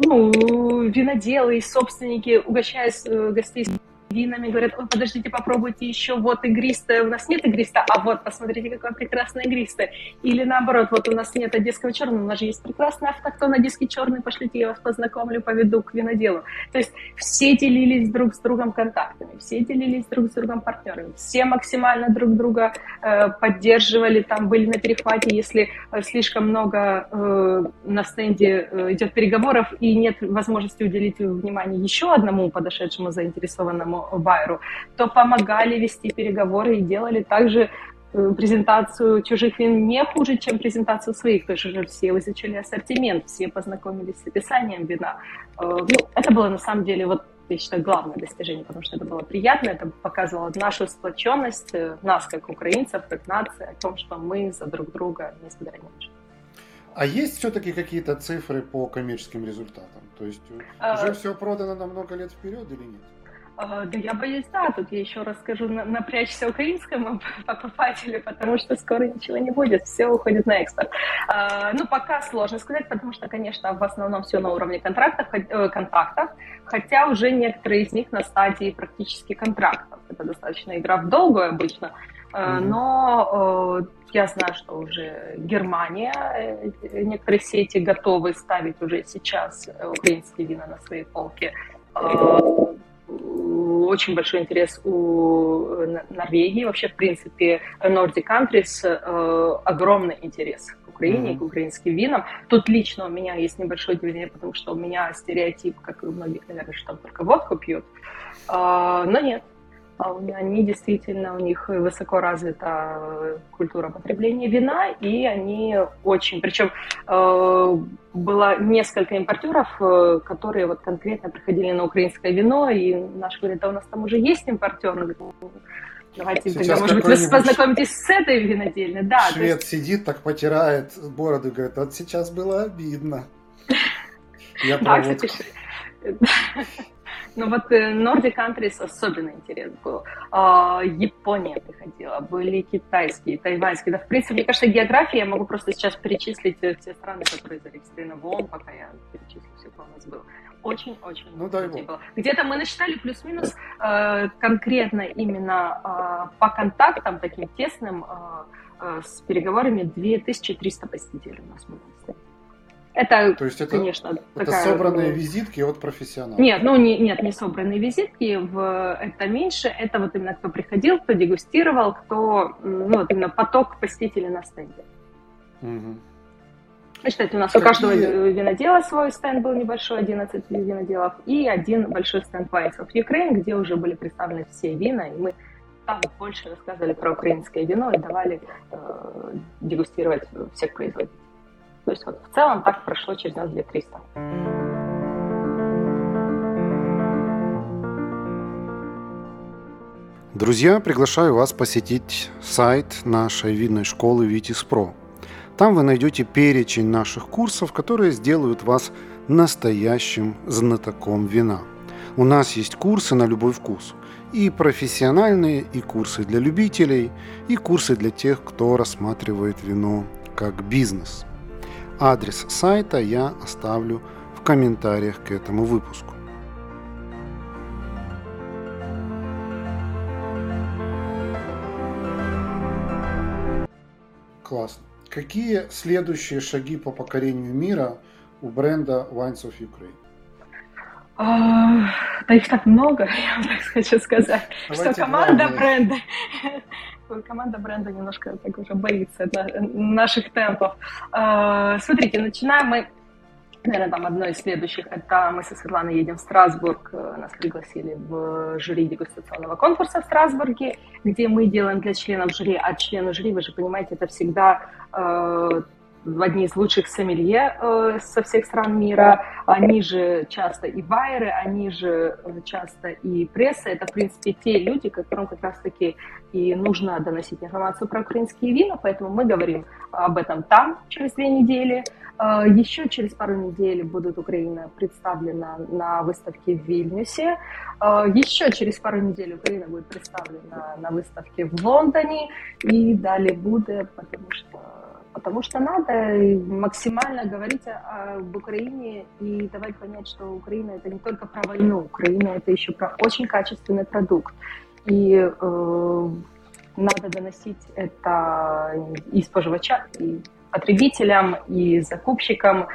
ну, виноделы и собственники, угощаясь э, гостей винами, говорят, ой, подождите, попробуйте еще, вот игристое, у нас нет игриста, а вот, посмотрите, какое прекрасное игристое. Или наоборот, вот у нас нет одесского черного, у нас же есть прекрасный автохтон одесский черный, пошлите, я вас познакомлю, поведу к виноделу. То есть все делились друг с другом контактами, все делились друг с другом партнерами, все максимально друг друга э, поддерживали, там были на перехвате, если э, слишком много э, на стенде э, идет переговоров и нет возможности уделить внимание еще одному подошедшему заинтересованному Байру, то помогали вести переговоры и делали также э, презентацию чужих вин не хуже, чем презентацию своих. То есть все изучили ассортимент, все познакомились с описанием вина. Э, ну, это было на самом деле вот я считаю, главное достижение, потому что это было приятно, это показывало нашу сплоченность, э, нас как украинцев, как нации, о том, что мы за друг друга не сграничены. А есть все-таки какие-то цифры по коммерческим результатам? То есть а... уже все продано на много лет вперед или нет? Да я боюсь, да, тут я еще раз скажу, напрячься украинскому покупателю, потому что скоро ничего не будет, все уходит на экспорт. Ну, пока сложно сказать, потому что, конечно, в основном все на уровне контрактов, э, контактов, хотя уже некоторые из них на стадии практически контрактов. Это достаточно игра в долгую обычно, но э, я знаю, что уже Германия, э, некоторые сети готовы ставить уже сейчас украинские вина на свои полки очень большой интерес у Норвегии. Вообще, в принципе, Nordic Countries э, огромный интерес к Украине, mm-hmm. к украинским винам. Тут лично у меня есть небольшое удивление, потому что у меня стереотип, как и у многих, наверное, что там только водку пьют. Э, но нет, а они действительно, у них высоко развита культура потребления вина, и они очень, причем э, было несколько импортеров, э, которые вот конкретно приходили на украинское вино, и наши говорят, да у нас там уже есть импортер, говорит, «Ну, Давайте Сейчас тогда, может быть, вы познакомитесь с этой винодельной. Да, Швед есть... сидит, так потирает бороду и говорит, вот сейчас было обидно. Я кстати, ну вот э, Nordic Countries особенно интерес был. А, Япония приходила, были китайские, тайваньские. Да, в принципе, мне кажется, география, я могу просто сейчас перечислить э, все страны, которые зарегистрированы в ООН, пока я перечислю все, кто у нас был. Очень-очень ну, дай было. Где-то мы насчитали плюс-минус э, конкретно именно по контактам таким тесным с переговорами 2300 посетителей у нас было. Это, То есть это, конечно, это такая... собранные визитки от профессионалов? Нет, ну не, нет, не собранные визитки, в, это меньше, это вот именно кто приходил, кто дегустировал, кто, ну вот именно поток посетителей на стенде. Угу. Считайте, у нас Какие... у каждого винодела свой стенд был небольшой, 11 виноделов, и один большой стенд Wines of Ukraine, где уже были представлены все вина, и мы там больше рассказывали про украинское вино и давали э, дегустировать всех производителей. То есть вот в целом так прошло через нас 2300. Друзья, приглашаю вас посетить сайт нашей видной школы Витис Про. Там вы найдете перечень наших курсов, которые сделают вас настоящим знатоком вина. У нас есть курсы на любой вкус. и профессиональные, и курсы для любителей, и курсы для тех, кто рассматривает вино как бизнес. Адрес сайта я оставлю в комментариях к этому выпуску. Классно. Какие следующие шаги по покорению мира у бренда Wines of Ukraine? А, да их так много, я вам так хочу сказать, Давайте что команда главное. бренда, команда бренда немножко так уже боится наших темпов. А, смотрите, начинаем мы Наверное, там одно из следующих, это мы со Светланой едем в Страсбург, э, нас пригласили в жюри дегустационного конкурса в Страсбурге, где мы делаем для членов жюри, а члены жюри, вы же понимаете, это всегда э, одни из лучших сомелье э, со всех стран мира, они же часто и байеры, они же э, часто и пресса, это, в принципе, те люди, которым как раз-таки и нужно доносить информацию про украинские вина, поэтому мы говорим об этом там через две недели, э, еще через пару недель будет Украина представлена на выставке в Вильнюсе. Э, еще через пару недель Украина будет представлена на выставке в Лондоне. И далее будет, потому что потому что надо максимально говорить об Украине и давать понять, что Украина это не только про войну, Украина это еще про очень качественный продукт. И э, надо доносить это и споживачам, и потребителям, и закупщикам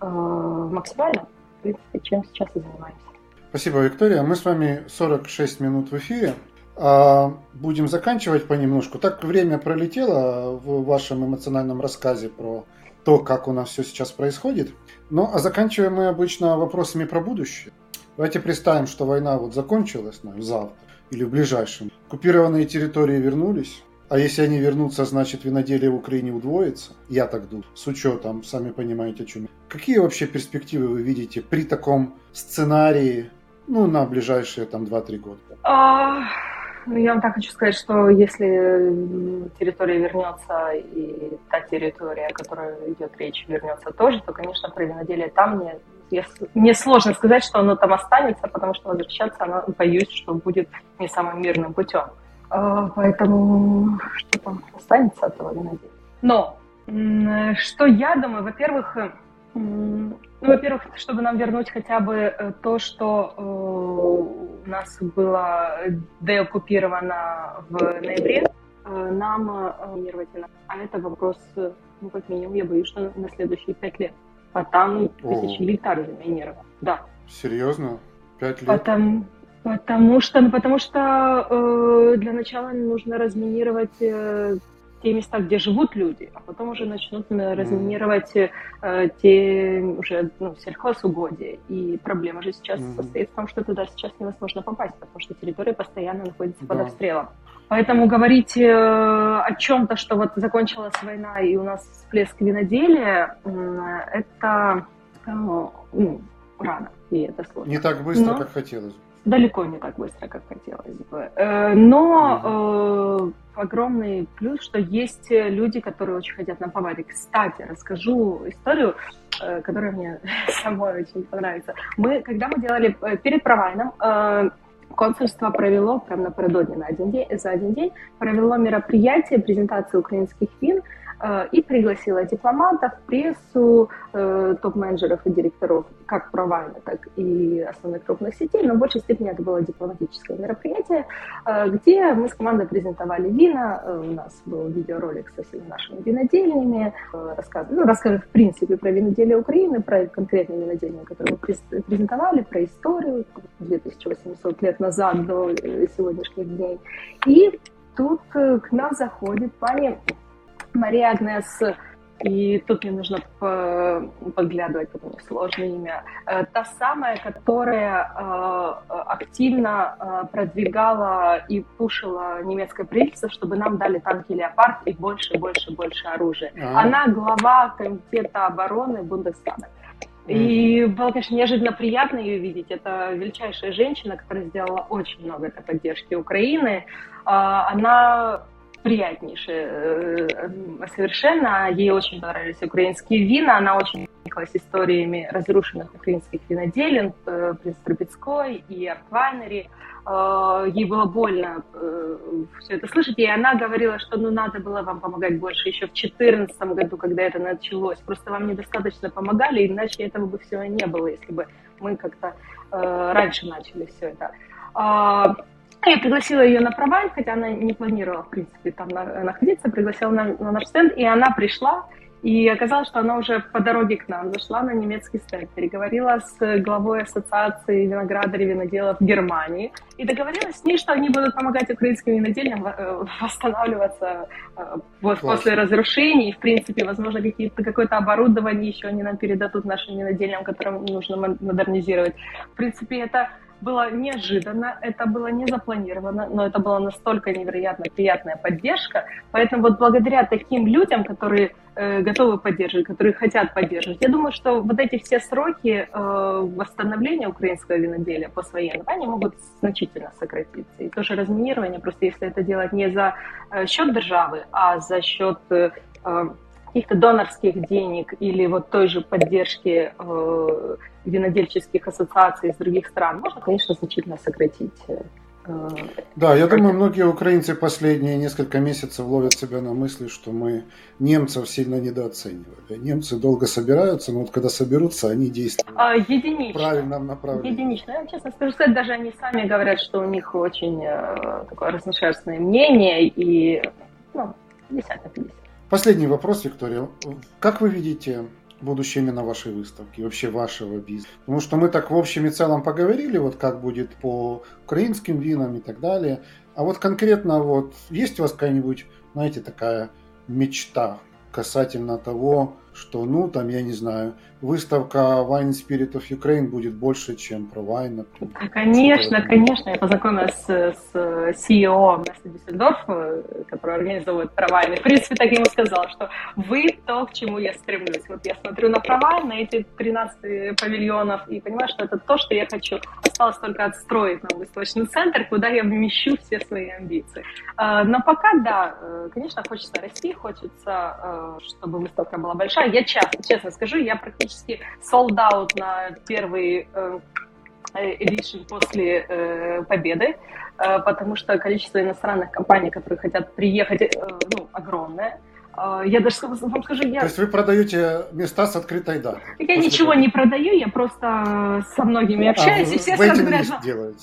э, максимально. В принципе, чем сейчас и занимаемся. Спасибо, Виктория. Мы с вами 46 минут в эфире. А, будем заканчивать понемножку. Так время пролетело в вашем эмоциональном рассказе про то, как у нас все сейчас происходит. Ну, а заканчиваем мы обычно вопросами про будущее. Давайте представим, что война вот закончилась ну, завтра или в ближайшем. Оккупированные территории вернулись. А если они вернутся, значит виноделие в Украине удвоится. Я так думаю. С учетом, сами понимаете, о чем. Какие вообще перспективы вы видите при таком сценарии, ну, на ближайшие там 2-3 года? Ну, я вам так хочу сказать, что если территория вернется, и та территория, о которой идет речь, вернется тоже, то, конечно, про виноделие там мне, я, мне сложно сказать, что оно там останется, потому что возвращаться оно, боюсь, что будет не самым мирным путем. А, поэтому что там останется от этого виноделия. Но что я думаю, во-первых, ну, во-первых, чтобы нам вернуть хотя бы э, то, что э, у нас было деоккупировано в ноябре, э, нам минировать А это вопрос, ну, как минимум, я боюсь, что на следующие пять лет. А там тысячи гектаров заминировано. Да. Серьезно? Пять лет? Потому, потому что, ну, потому что э, для начала нужно разминировать э, те места, где живут люди, а потом уже начнут э, разминировать э, те уже ну, сельхозугодия. И проблема же сейчас mm-hmm. состоит в том, что туда сейчас невозможно попасть, потому что территория постоянно находится да. под обстрелом. Поэтому говорить э, о чем-то, что вот закончилась война и у нас всплеск виноделия, э, это э, ну, рано, и это сложно. Не так быстро, Но... как хотелось бы далеко не так быстро, как хотелось бы. Э, но э, огромный плюс, что есть люди, которые очень хотят нам помогать. Кстати, расскажу историю, э, которая мне самой очень понравится. Мы, когда мы делали перед провайном, консульство провело, прямо напередодни на один день, за один день, провело мероприятие презентации украинских вин – Э, и пригласила дипломатов, прессу, э, топ-менеджеров и директоров как провайна, так и основных крупных сетей, но в большей степени это было дипломатическое мероприятие, э, где мы с командой презентовали вина, у нас был видеоролик со всеми нашими винодельнями, рассказ, ну, расскажем в принципе про виноделие Украины, про конкретные винодельни, которые мы презентовали, про историю 2800 лет назад до сегодняшних дней. И тут к нам заходит пани Мария Агнес, и тут мне нужно подглядывать, потому что сложное имя, э, та самая, которая э, активно э, продвигала и пушила немецкое правительство, чтобы нам дали танки «Леопард» и больше, больше, больше оружия. А-а-а. Она глава комитета обороны Бундестага. И было, конечно, неожиданно приятно ее видеть. Это величайшая женщина, которая сделала очень много для поддержки Украины. А, она приятнейшая э, совершенно. Ей очень понравились украинские вина. Она очень увлеклась историями разрушенных украинских виноделин, э, Принц Трубецкой и Артвайнери. ей было больно все это слышать, и она говорила, что ну надо было вам помогать больше еще в 2014 году, когда это началось. Просто вам недостаточно помогали, иначе этого бы всего не было, если бы мы как-то раньше начали все это. Я пригласила ее на проваль, хотя она не планировала, в принципе, там находиться, пригласила на, на наш стенд, и она пришла, и оказалось, что она уже по дороге к нам зашла на немецкий стенд, переговорила с главой ассоциации виноградарей и виноделов Германии и договорилась с ней, что они будут помогать украинским винодельням э, восстанавливаться э, вот после разрушений. В принципе, возможно, какие-то, какое-то оборудование еще они нам передадут нашим винодельням, которым нужно модернизировать. В принципе, это было неожиданно, это было не запланировано, но это была настолько невероятно приятная поддержка. Поэтому вот благодаря таким людям, которые э, готовы поддерживать, которые хотят поддерживать, я думаю, что вот эти все сроки э, восстановления украинского виноделия послевоенного, они могут значительно сократиться. И тоже разминирование, просто если это делать не за э, счет державы, а за счет э каких-то донорских денег или вот той же поддержки э, винодельческих ассоциаций из других стран, можно, конечно, значительно сократить. Э, да, я думаю, многие украинцы последние несколько месяцев ловят себя на мысли, что мы немцев сильно недооценивали. Немцы долго собираются, но вот когда соберутся, они действуют а, единично. в правильном направлении. Единично. Я честно скажу сказать, даже они сами говорят, что у них очень э, такое разношерстное мнение и ну, 50 на 50. Последний вопрос, Виктория. Как вы видите будущее именно вашей выставки, вообще вашего бизнеса? Потому что мы так в общем и целом поговорили, вот как будет по украинским винам и так далее. А вот конкретно вот есть у вас какая-нибудь, знаете, такая мечта касательно того, что, ну, там, я не знаю, выставка Wine Spirit of Ukraine будет больше, чем про Wine, например. Конечно, конечно. Я познакомилась с, с CEO Места Дюссельдорф, который организовывает про Wine. И, в принципе, так ему сказала, что вы то, к чему я стремлюсь. Вот я смотрю на про Wine, на эти 13 павильонов, и понимаю, что это то, что я хочу. Осталось только отстроить нам выставочный центр, куда я вмещу все свои амбиции. А, но пока, да, э, конечно, хочется расти, хочется, э, чтобы выставка была большая. Я часто, честно скажу, я практически sold out на первый edition э, после э, победы, э, потому что количество иностранных компаний, которые хотят приехать, э, ну, огромное. Э, я даже вам скажу, я... То есть вы продаете места с открытой датой? Я ничего победы. не продаю, я просто со многими а, общаюсь, а, и все сразу говорят,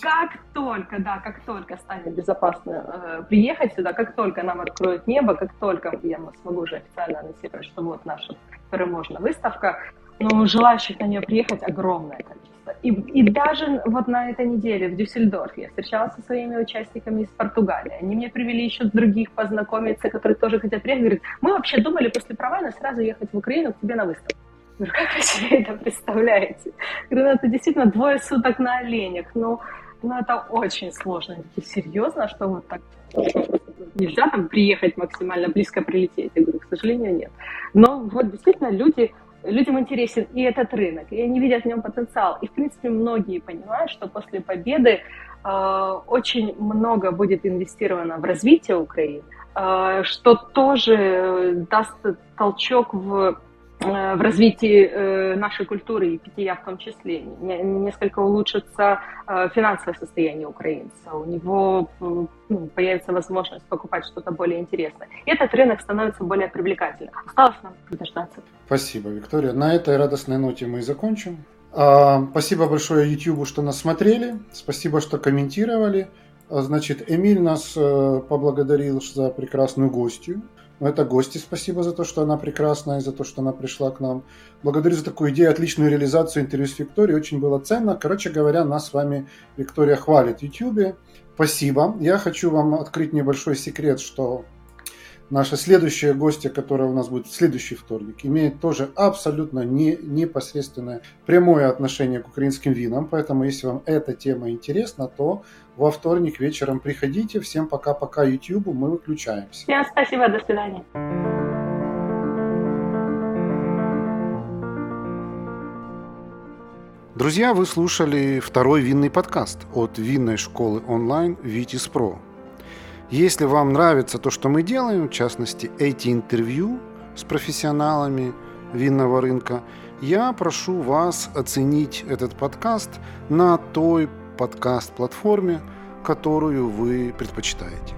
как только, да, как только станет безопасно э, приехать сюда, как только нам откроют небо, как только я смогу уже официально анонсировать, что вот наша переможная выставка, но желающих на нее приехать огромное количество. И, и даже вот на этой неделе в Дюссельдорфе я встречалась со своими участниками из Португалии. Они мне привели еще других познакомиться, которые тоже хотят приехать. Говорят, мы вообще думали после Провайна сразу ехать в Украину к тебе на выставку. Говорю, как вы себе это представляете? Говорю, ну это действительно двое суток на оленях. Ну, ну это очень сложно. Серьезно, что вот так нельзя там приехать максимально близко прилететь? Я говорю, к сожалению, нет. Но вот действительно люди людям интересен и этот рынок, и они видят в нем потенциал. И, в принципе, многие понимают, что после победы э, очень много будет инвестировано в развитие Украины, э, что тоже даст толчок в Э, в развитии э, нашей культуры и питья в том числе. Несколько улучшится э, финансовое состояние украинца. У него ну, появится возможность покупать что-то более интересное. И этот рынок становится более привлекательным. Осталось нам дождаться. Спасибо, Виктория. На этой радостной ноте мы и закончим. А, спасибо большое YouTube, что нас смотрели. Спасибо, что комментировали. А, значит, Эмиль нас поблагодарил за прекрасную гостью. Но это гости, спасибо за то, что она прекрасная, за то, что она пришла к нам. Благодарю за такую идею, отличную реализацию интервью с Викторией, очень было ценно. Короче говоря, нас с вами Виктория хвалит в YouTube. Спасибо. Я хочу вам открыть небольшой секрет, что наша следующая гостья, которая у нас будет в следующий вторник, имеет тоже абсолютно не, непосредственное прямое отношение к украинским винам. Поэтому, если вам эта тема интересна, то во вторник вечером приходите. Всем пока-пока YouTube, мы выключаемся. Всем спасибо, до свидания. Друзья, вы слушали второй винный подкаст от винной школы онлайн Vitis Pro. Если вам нравится то, что мы делаем, в частности, эти интервью с профессионалами винного рынка, я прошу вас оценить этот подкаст на той подкаст-платформе, которую вы предпочитаете.